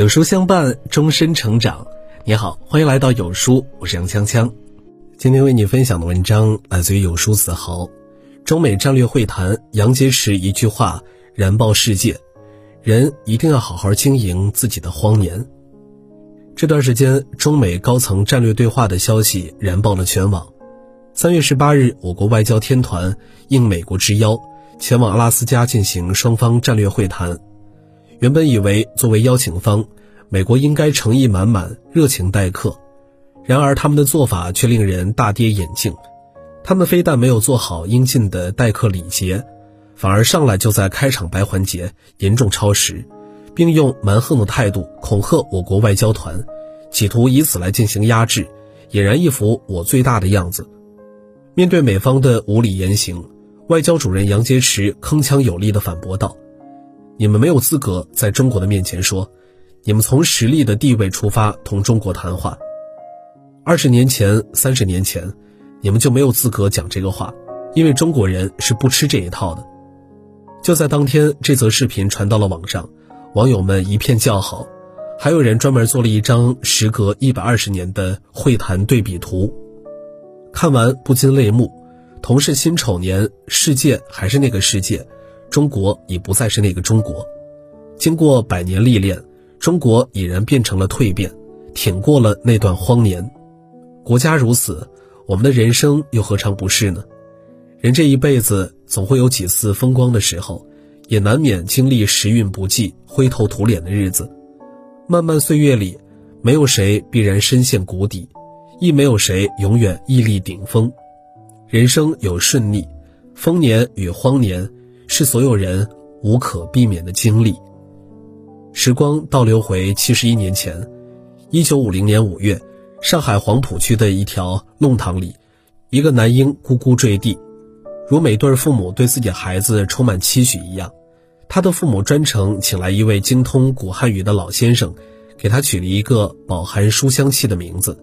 有书相伴，终身成长。你好，欢迎来到有书，我是杨锵锵。今天为你分享的文章来自于有书子豪。中美战略会谈，杨洁篪一句话燃爆世界：人一定要好好经营自己的荒年。这段时间，中美高层战略对话的消息燃爆了全网。三月十八日，我国外交天团应美国之邀，前往阿拉斯加进行双方战略会谈。原本以为作为邀请方，美国应该诚意满满、热情待客，然而他们的做法却令人大跌眼镜。他们非但没有做好应尽的待客礼节，反而上来就在开场白环节严重超时。并用蛮横的态度恐吓我国外交团，企图以此来进行压制，俨然一副我最大的样子。面对美方的无理言行，外交主任杨洁篪铿锵有力地反驳道：“你们没有资格在中国的面前说，你们从实力的地位出发同中国谈话。二十年前、三十年前，你们就没有资格讲这个话，因为中国人是不吃这一套的。”就在当天，这则视频传到了网上。网友们一片叫好，还有人专门做了一张时隔一百二十年的会谈对比图，看完不禁泪目。同是辛丑年，世界还是那个世界，中国已不再是那个中国。经过百年历练，中国已然变成了蜕变，挺过了那段荒年。国家如此，我们的人生又何尝不是呢？人这一辈子总会有几次风光的时候。也难免经历时运不济、灰头土脸的日子。漫漫岁月里，没有谁必然深陷谷底，亦没有谁永远屹立顶峰。人生有顺逆，丰年与荒年是所有人无可避免的经历。时光倒流回七十一年前，一九五零年五月，上海黄浦区的一条弄堂里，一个男婴咕咕坠地，如每对父母对自己孩子充满期许一样。他的父母专程请来一位精通古汉语的老先生，给他取了一个饱含书香气的名字。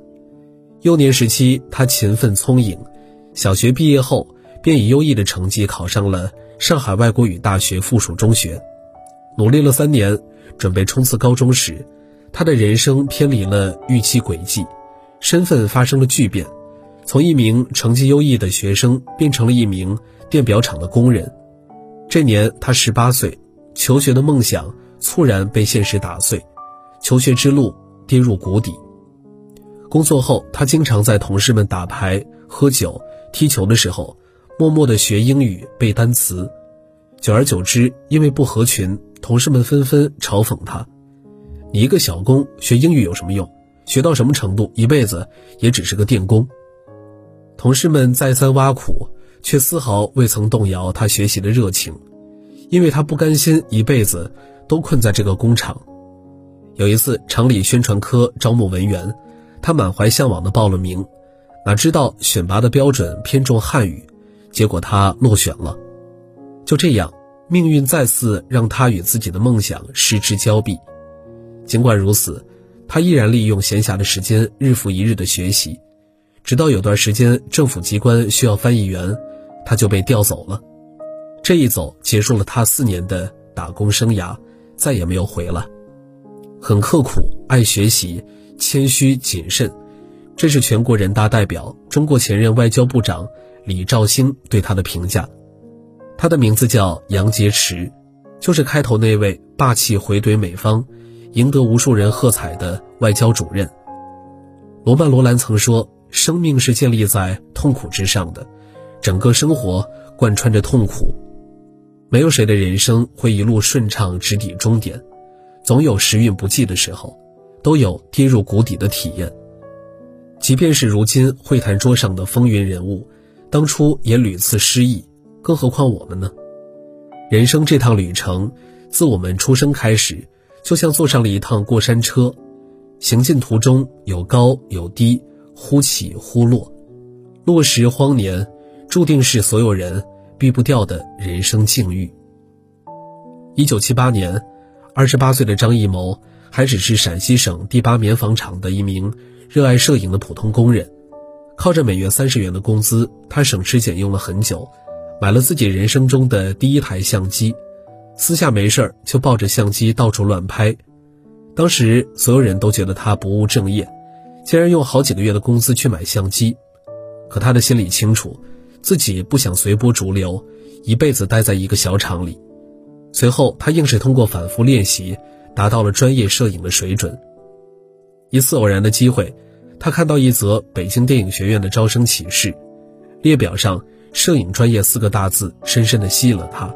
幼年时期，他勤奋聪颖，小学毕业后便以优异的成绩考上了上海外国语大学附属中学。努力了三年，准备冲刺高中时，他的人生偏离了预期轨迹，身份发生了巨变，从一名成绩优异的学生变成了一名电表厂的工人。这年他十八岁，求学的梦想猝然被现实打碎，求学之路跌入谷底。工作后，他经常在同事们打牌、喝酒、踢球的时候，默默地学英语、背单词。久而久之，因为不合群，同事们纷纷嘲讽他：“你一个小工，学英语有什么用？学到什么程度，一辈子也只是个电工。”同事们再三挖苦。却丝毫未曾动摇他学习的热情，因为他不甘心一辈子都困在这个工厂。有一次，厂里宣传科招募文员，他满怀向往的报了名，哪知道选拔的标准偏重汉语，结果他落选了。就这样，命运再次让他与自己的梦想失之交臂。尽管如此，他依然利用闲暇的时间日复一日的学习，直到有段时间政府机关需要翻译员。他就被调走了，这一走结束了他四年的打工生涯，再也没有回来。很刻苦，爱学习，谦虚谨慎，这是全国人大代表、中国前任外交部长李肇星对他的评价。他的名字叫杨洁篪，就是开头那位霸气回怼美方，赢得无数人喝彩的外交主任。罗曼·罗兰曾说：“生命是建立在痛苦之上的。”整个生活贯穿着痛苦，没有谁的人生会一路顺畅直抵终点，总有时运不济的时候，都有跌入谷底的体验。即便是如今会谈桌上的风云人物，当初也屡次失意，更何况我们呢？人生这趟旅程，自我们出生开始，就像坐上了一趟过山车，行进途中有高有低，忽起忽落，落时荒年。注定是所有人避不掉的人生境遇。一九七八年，二十八岁的张艺谋还只是陕西省第八棉纺厂的一名热爱摄影的普通工人，靠着每月三十元的工资，他省吃俭用了很久，买了自己人生中的第一台相机，私下没事儿就抱着相机到处乱拍。当时所有人都觉得他不务正业，竟然用好几个月的工资去买相机。可他的心里清楚，自己不想随波逐流，一辈子待在一个小厂里。随后，他硬是通过反复练习，达到了专业摄影的水准。一次偶然的机会，他看到一则北京电影学院的招生启事，列表上“摄影专业”四个大字深深地吸引了他。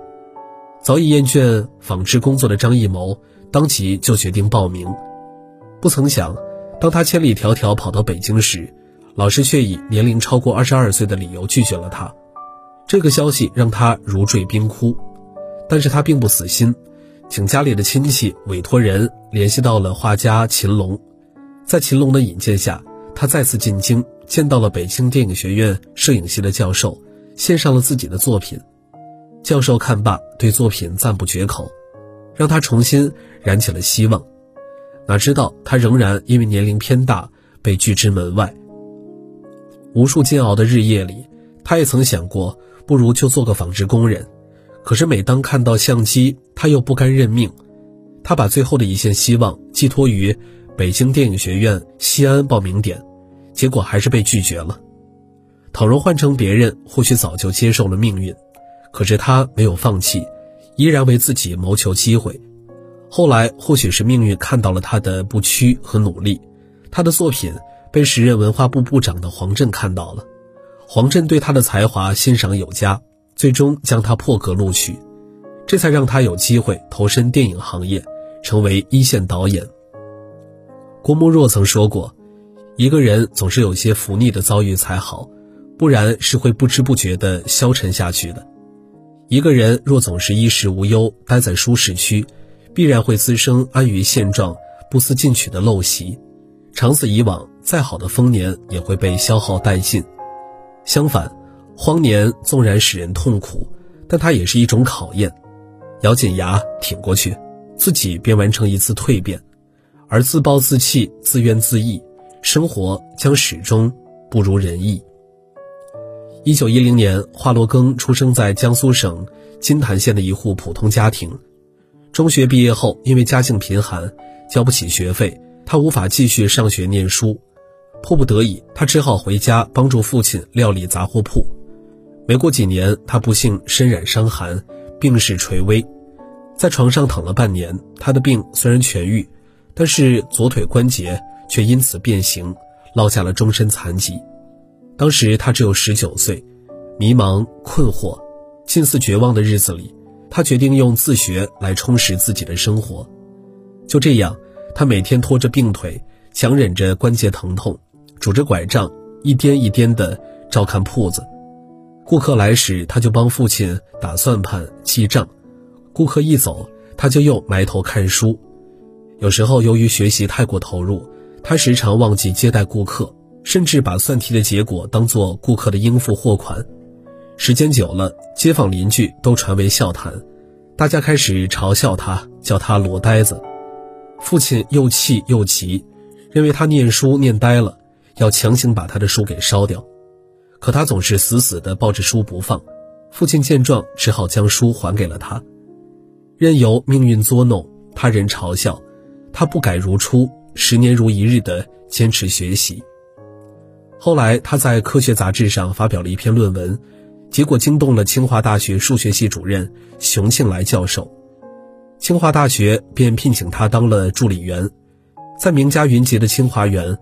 早已厌倦纺织工作的张艺谋。当即就决定报名，不曾想，当他千里迢迢跑到北京时，老师却以年龄超过二十二岁的理由拒绝了他。这个消息让他如坠冰窟，但是他并不死心，请家里的亲戚委托人联系到了画家秦龙，在秦龙的引荐下，他再次进京，见到了北京电影学院摄影系的教授，献上了自己的作品。教授看罢，对作品赞不绝口。让他重新燃起了希望，哪知道他仍然因为年龄偏大被拒之门外。无数煎熬的日夜里，他也曾想过，不如就做个纺织工人。可是每当看到相机，他又不甘认命。他把最后的一线希望寄托于北京电影学院西安报名点，结果还是被拒绝了。倘若换成别人，或许早就接受了命运，可是他没有放弃。依然为自己谋求机会，后来或许是命运看到了他的不屈和努力，他的作品被时任文化部部长的黄振看到了，黄振对他的才华欣赏有加，最终将他破格录取，这才让他有机会投身电影行业，成为一线导演。郭沫若曾说过，一个人总是有些福逆的遭遇才好，不然是会不知不觉的消沉下去的。一个人若总是衣食无忧，待在舒适区，必然会滋生安于现状、不思进取的陋习。长此以往，再好的丰年也会被消耗殆尽。相反，荒年纵然使人痛苦，但它也是一种考验。咬紧牙挺过去，自己便完成一次蜕变；而自暴自弃、自怨自艾，生活将始终不如人意。一九一零年，华罗庚出生在江苏省金坛县的一户普通家庭。中学毕业后，因为家境贫寒，交不起学费，他无法继续上学念书。迫不得已，他只好回家帮助父亲料理杂货铺。没过几年，他不幸身染伤寒，病势垂危，在床上躺了半年。他的病虽然痊愈，但是左腿关节却因此变形，落下了终身残疾。当时他只有十九岁，迷茫困惑、近似绝望的日子里，他决定用自学来充实自己的生活。就这样，他每天拖着病腿，强忍着关节疼痛，拄着拐杖，一颠一颠地照看铺子。顾客来时，他就帮父亲打算盘、记账；顾客一走，他就又埋头看书。有时候，由于学习太过投入，他时常忘记接待顾客。甚至把算题的结果当做顾客的应付货款，时间久了，街坊邻居都传为笑谈，大家开始嘲笑他，叫他“罗呆子”。父亲又气又急，认为他念书念呆了，要强行把他的书给烧掉。可他总是死死地抱着书不放，父亲见状只好将书还给了他。任由命运捉弄，他人嘲笑，他不改如初，十年如一日的坚持学习。后来，他在科学杂志上发表了一篇论文，结果惊动了清华大学数学系主任熊庆来教授，清华大学便聘请他当了助理员。在名家云集的清华园，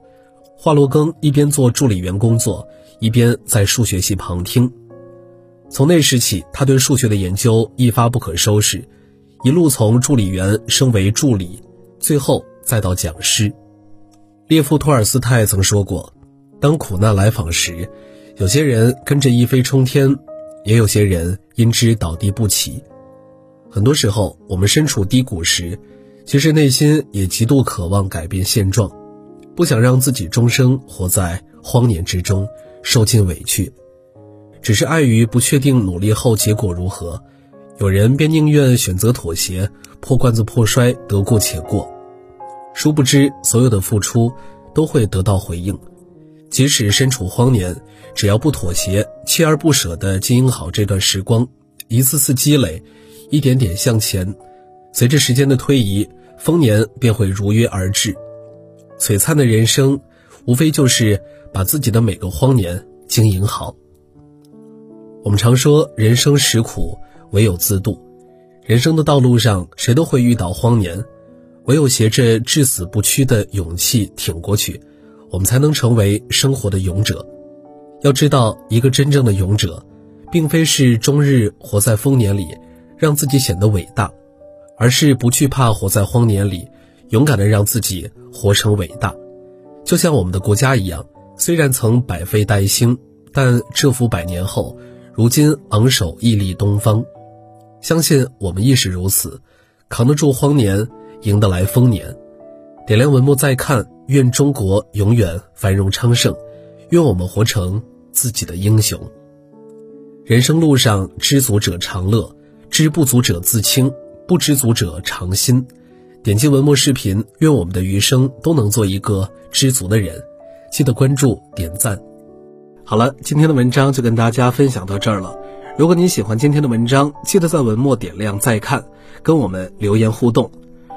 华罗庚一边做助理员工作，一边在数学系旁听。从那时起，他对数学的研究一发不可收拾，一路从助理员升为助理，最后再到讲师。列夫·托尔斯泰曾说过。当苦难来访时，有些人跟着一飞冲天，也有些人因之倒地不起。很多时候，我们身处低谷时，其实内心也极度渴望改变现状，不想让自己终生活在荒年之中，受尽委屈。只是碍于不确定努力后结果如何，有人便宁愿选择妥协，破罐子破摔，得过且过。殊不知，所有的付出都会得到回应。即使身处荒年，只要不妥协，锲而不舍地经营好这段时光，一次次积累，一点点向前，随着时间的推移，丰年便会如约而至。璀璨的人生，无非就是把自己的每个荒年经营好。我们常说，人生实苦，唯有自渡。人生的道路上，谁都会遇到荒年，唯有携着至死不屈的勇气挺过去。我们才能成为生活的勇者。要知道，一个真正的勇者，并非是终日活在丰年里，让自己显得伟大，而是不惧怕活在荒年里，勇敢的让自己活成伟大。就像我们的国家一样，虽然曾百废待兴，但蛰伏百年后，如今昂首屹立东方。相信我们亦是如此，扛得住荒年，赢得来丰年。点亮文末再看，愿中国永远繁荣昌盛，愿我们活成自己的英雄。人生路上，知足者常乐，知不足者自清，不知足者常新。点击文末视频，愿我们的余生都能做一个知足的人。记得关注点赞。好了，今天的文章就跟大家分享到这儿了。如果您喜欢今天的文章，记得在文末点亮再看，跟我们留言互动。